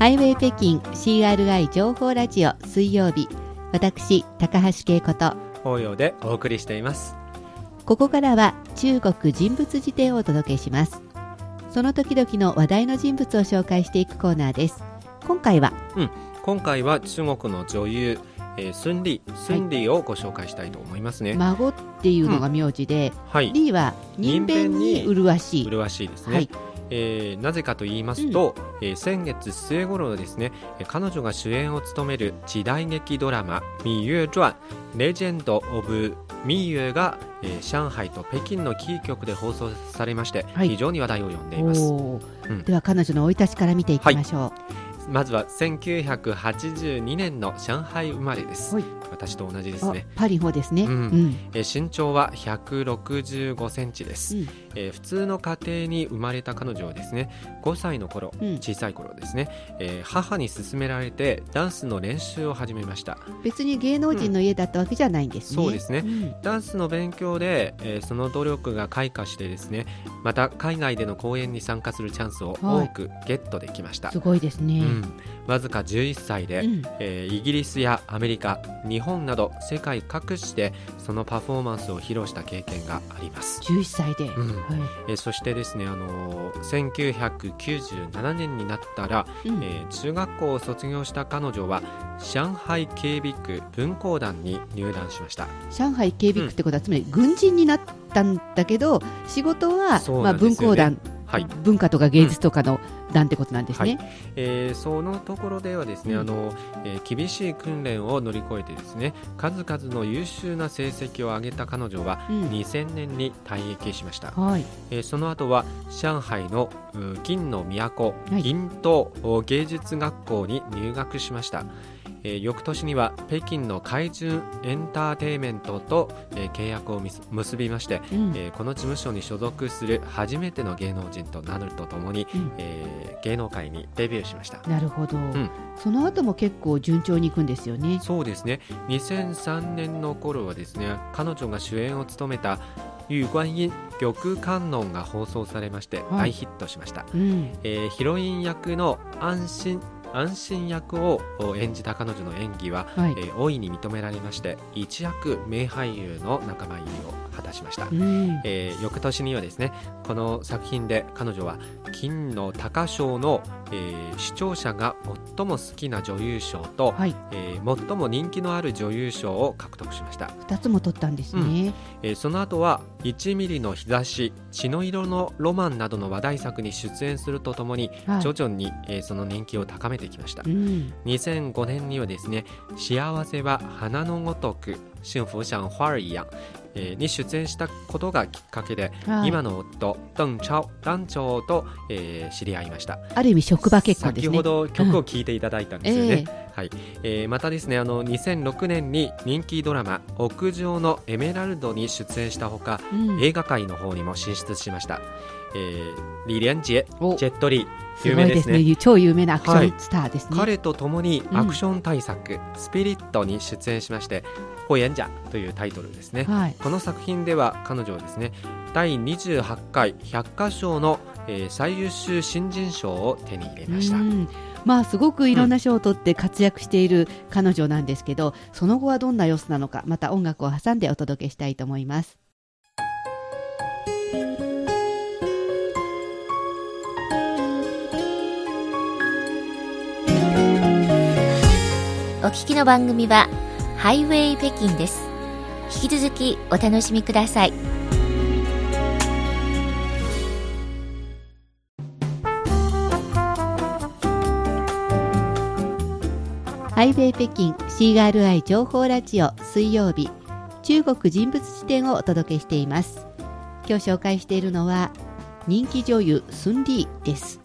ハイウェイ北京 CRI 情報ラジオ水曜日。私高橋恵子と。法要でお送りしています。ここからは中国人物辞典をお届けします。その時々の話題の人物を紹介していくコーナーです。今回は？今回は中国の女優、えー、孫俪孫俪をご紹介したいと思いますね、孫っていうのが名字で、はい。李は人弁に麗しい。麗しいですね、はいえーなぜかと言いますと、えー先月末頃ですねえー彼女が主演を務める時代劇ドラマ「芈月傳レジェンド・オブ・芈月が」えー上海と北京のキー局で放送されまして、はい。非常に話題を呼んでいます。うん。では彼女の生い立ちから見ていきましょまずは1982年の上海生まれです、はい。私と同じでう、すね。あパリの方ですね、うん。うん。えー身長は165センチです、うん。えー普通の家庭に生まれた彼女はですね5歳の頃、うん。小さい頃ですね、えー母に勧められてダンスの練習を始めました。別に芸能人の家だったわけじゃないんですね、そうですね。ん。ダンスの勉強で、えーその努力が開花してですねまた海外での公演に参加するチャンスを多くゲットできました、すごいですね、うん、わずか11歳で、うん。えーイギリスやアメリカ日本など世界各地でそのパフォーマンスを披露した経験があります、11歳で、うん。はい。えーそしてですね、あのー1997年になったら、うん。えー中学校を卒業した彼女は上海警備区文工団に入団しました。上海警備区ってことは、つまり軍人になったんだけど仕事は、まあ、文工団、はい。文化とか芸術とかの団ってことなんですね、えーそのところではですね、うん。あのえー厳しい訓練を乗り越えてですね数々の優秀な成績を上げた彼女は、うん。2000年に退役しました、はい。えーその後は上海のう金の都、はい。銀東お芸術学校に入学しました、えー翌年には北京の海巡エンターテインメントと、えー契約を結びまして、うん。えーこの事務所に所属する初めての芸能人となるとともに、うん。えー芸能界にデビューしました。なるほど、ん。その後も結構順調にいくんですよね。そうですね。2003年の頃はですね彼女が主演を務めた「玉观音玉観音」が放送されましてはい。大ヒットしました、うん。えーヒロイン役の安心安心役を演じた彼女の演技は、はい。えー大いに認められまして一躍名俳優の仲間入りを果たしました、うん。えー翌年にはですねこの作品で彼女は金の鷹賞の、えー視聴者が最も好きな女優賞と、はい。えー最も人気のある女優賞を獲得しました、2つも取ったんですね、えーその後は「1ミリの日差し」「血の色のロマン」などの話題作に出演するとともに、はい。徐々に、えーその人気を高めてきました、うん。2005年にはですね「幸せは花のごとく幸福像花儿一样」えーに出演したことがきっかけで、はい。今の夫邓超団長と、えー知り合いました。ある意味職場結婚ですね。先ほど曲を聴いていただいたんですよね、えはい。えーまたですねあの2006年に人気ドラマ「屋上のエメラルド」に出演したほか、うん。映画界の方にも進出しました、えー、李連杰お。ジェットリー有名ですすね。ね超有名なアクションスターですね、彼と共にアクション大作「スピリット」に出演しまして「ホエンジャ」というタイトルですね、はい。この作品では彼女はですね第28回百花賞の、えー最優秀新人賞を手に入れました、うんまあすごくいろんな賞を取って活躍している彼女なんですけど、その後はどんな様子なのかまた音楽を挟んでお届けしたいと思います。お聞きの番組はハイウェイ北京です。引き続きお楽しみください。ハイ北京 CRI 情報ラジオ水曜日中国人物辞典をお届けしています。今日紹介しているのは人気女優スンリーです。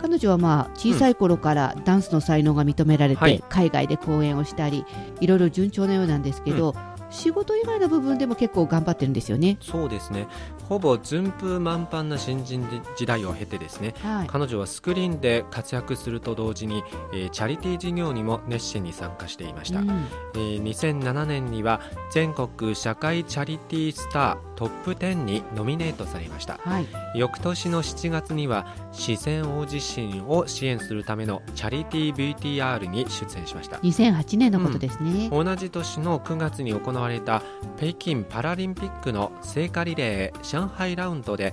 彼女はまあ小さい頃からダンスの才能が認められて、はい。海外で公演をしたりいろいろ順調なようなんですけど、仕事以外の部分でも結構頑張ってるんですよね。そうですねほぼ順風満帆な新人時代を経てですね、はい。彼女はスクリーンで活躍すると同時に、えーチャリティー事業にも熱心に参加していました、うんえー2007年には全国社会チャリティースタートップ10にノミネートされましたはい。翌年の7月には四川大地震を支援するためのチャリティー VTR に出演しました2008年のことですね。同じ年の9月に行われた北京パラリンピックの聖火リレー上海ラウンドで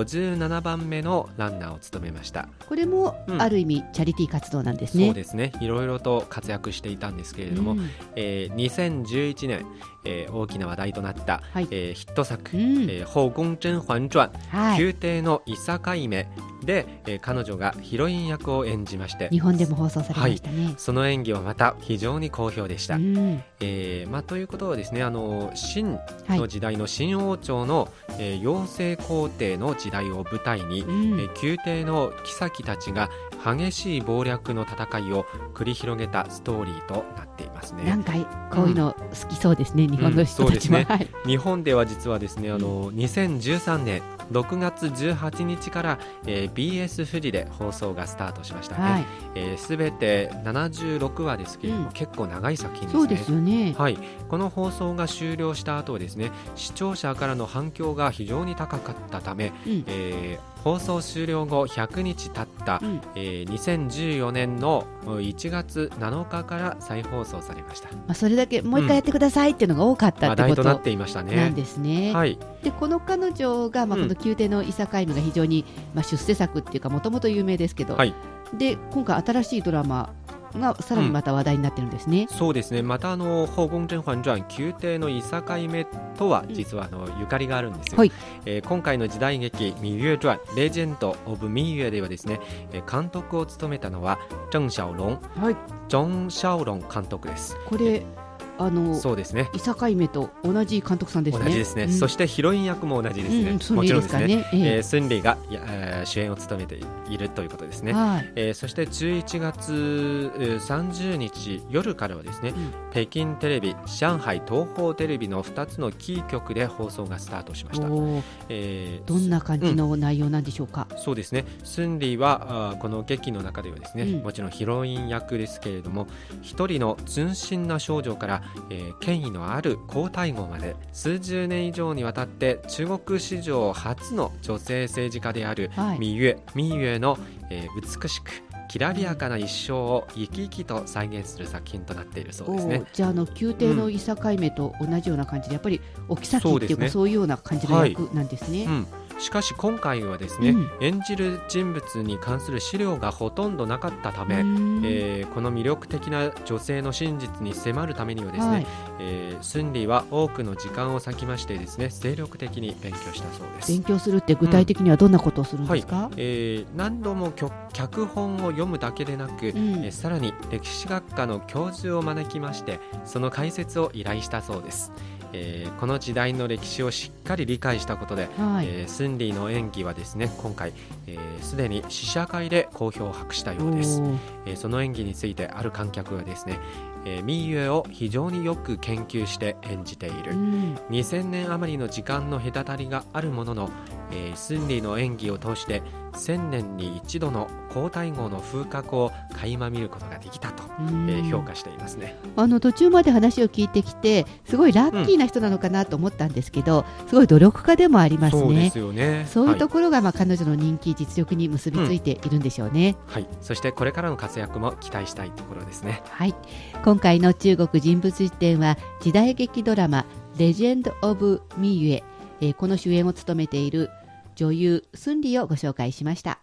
57番目のランナーを務めました。これもうん。ある意味チャリティー活動なんですね。そうですね。いろいろと活躍していたんですけれども、うん。えー2011年、えー大きな話題となった、はい。えーヒット作「うん。えー後宮甄嬛傳」はい。宮廷のいさかい目で、えー彼女がヒロイン役を演じまして日本でも放送されましたね。その演技はまた非常に好評でした。うん。えーまあ、ということはですねあの秦はい。の時代の秦王朝の、えー養成皇帝の時代を舞台に、うん。えー宮廷の妃たちが激しい謀略の戦いを繰り広げたストーリーとなっていますね。なんかこういうの好きそうですね、日本の人たちも。うんそうはい日本では実はですねあの2013年6月18日から、えー BS 富士で放送がスタートしましたね。はい、えー、全て76話ですけれども、うん結構長い作品ですね。そうですよね。はい、この放送が終了した後はですね視聴者からの反響が非常に高かったため、うんえー放送終了後100日経った、うんえー2014年の1月7日から再放送されました。まあ、それだけもう一回やってくださいっていうのが多かった話ってことなっていましたね。なんですね。はい、でこの彼女が、まあ、うんこの宮廷のいさかいめが非常に、まあ、出世作っていうかもともと有名ですけど、はい。で今回新しいドラマがさらにまた話題になってるんですね。そうですね。またあの「後宮甄嬛傳」宮廷のいさかい目とは実はあのゆかりがあるんですよ、はい。えー今回の時代劇「芈月傳レジェンド・オブ・芈月」ではですね、えー監督を務めたのは郑晓龍はい、ジョン・シャオロン監督です。これあのそうですね。いさかいめと同じ監督さんですね。同じですね、うんそしてヒロイン役も同じですね。うんうん、もちろんですね。ね。ええースンリーがえー主演を務めているということですね。はい。えーそして11月えー30日夜からはですね、うん北京テレビ、上海東宝テレビの2つのキー局で放送がスタートしました。えーどんな感じの内容なんでしょうか？そうですねスンリーはあーこの劇の中ではですね、うんもちろんヒロイン役ですけれども一人の純真な少女から、えー権威のある皇太后まで数十年以上にわたって中国史上初の女性政治家であるはい。ミユエ、ミユエの、えー美しくきらびやかな一生を生き生きと再現する作品となっているそうですね。じゃああの宮廷のいさかいめと同じような感じでやっぱりお妃っていうかそうね。そういうような感じの役なんですね。うん、しかし今回はですね、うん。演じる人物に関する資料がほとんどなかったため、うん。えーこの魅力的な女性の真実に迫るためにはですね、はい。えースンリーは多くの時間を割きましてですね精力的に勉強したそうです。勉。強するって具体的にはどんなことをするんですか？えー何度も脚脚本を読むだけでなく、うん。えーさらに歴史学科の教授を招きましてその解説を依頼したそうです、えーこの時代の歴史をしっかり理解したことで、はい。えースンリーの演技はですね今回えーすで、に試写会で好評を博したようです。えーその演技についてある観客がですね、えーミーユエを非常によく研究して演じている、うん。2000年余りの時間の隔たりがあるものの、えースンリーの演技を通して1000年に一度の皇太后の風格を垣間見ることができたと、うんえー評価していますね。あの途中まで話を聞いてきてすごいラッキーな人なのかなと思ったんですけど、すごい努力家でもありますねそうです。よね。そういうとこころが、まあ、彼女の人気、実力に結びついているんでしょうね。はい、そしてこれからの活躍も期待したいところですね。はい、今回の中国人物辞典は時代劇ドラマ「レジェンド・オブ・ミーユエ」えーこの主演を務めている女優スンリをご紹介しました。